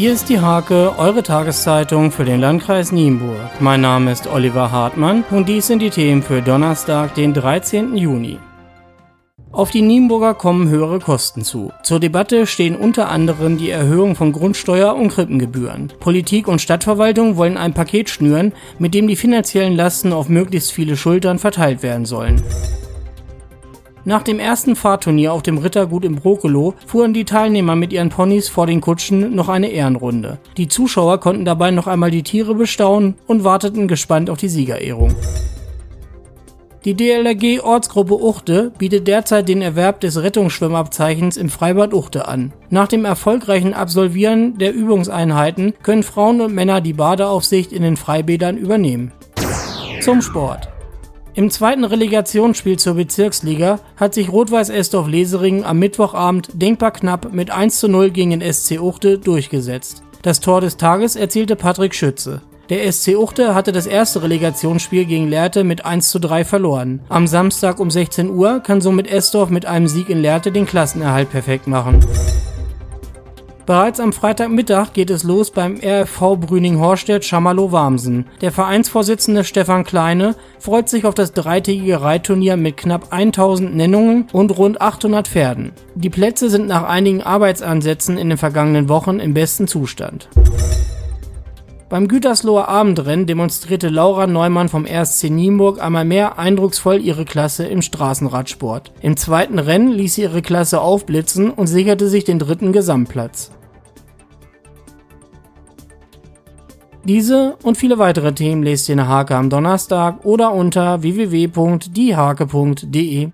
Hier ist die Hake, eure Tageszeitung für den Landkreis Nienburg. Mein Name ist Oliver Hartmann und dies sind die Themen für Donnerstag, den 13. Juni. Auf die Nienburger kommen höhere Kosten zu. Zur Debatte stehen unter anderem die Erhöhung von Grundsteuer und Krippengebühren. Politik und Stadtverwaltung wollen ein Paket schnüren, mit dem die finanziellen Lasten auf möglichst viele Schultern verteilt werden sollen. Nach dem ersten Fahrturnier auf dem Rittergut im Brokelow fuhren die Teilnehmer mit ihren Ponys vor den Kutschen noch eine Ehrenrunde. Die Zuschauer konnten dabei noch einmal die Tiere bestaunen und warteten gespannt auf die Siegerehrung. Die DLRG Ortsgruppe Uchte bietet derzeit den Erwerb des Rettungsschwimmabzeichens im Freibad Uchte an. Nach dem erfolgreichen Absolvieren der Übungseinheiten können Frauen und Männer die Badeaufsicht in den Freibädern übernehmen. Zum Sport. Im zweiten Relegationsspiel zur Bezirksliga hat sich Rot-Weiß Estorf Leseringen am Mittwochabend denkbar knapp mit 1 zu 0 gegen den SC Uchte durchgesetzt. Das Tor des Tages erzielte Patrick Schütze. Der SC Uchte hatte das erste Relegationsspiel gegen Lehrte mit 1 zu 3 verloren. Am Samstag um 16 Uhr kann somit Estorf mit einem Sieg in Lehrte den Klassenerhalt perfekt machen. Bereits am Freitagmittag geht es los beim RFV Brüning-Horstedt Schammerlow-Warmsen. Der Vereinsvorsitzende Stefan Kleine freut sich auf das dreitägige Reitturnier mit knapp 1000 Nennungen und rund 800 Pferden. Die Plätze sind nach einigen Arbeitsansätzen in den vergangenen Wochen im besten Zustand. Beim Gütersloher Abendrennen demonstrierte Laura Neumann vom RSC Nienburg einmal mehr eindrucksvoll ihre Klasse im Straßenradsport. Im zweiten Rennen ließ sie ihre Klasse aufblitzen und sicherte sich den dritten Gesamtplatz. Diese und viele weitere Themen lest ihr in der Hake am Donnerstag oder unter www.diehake.de.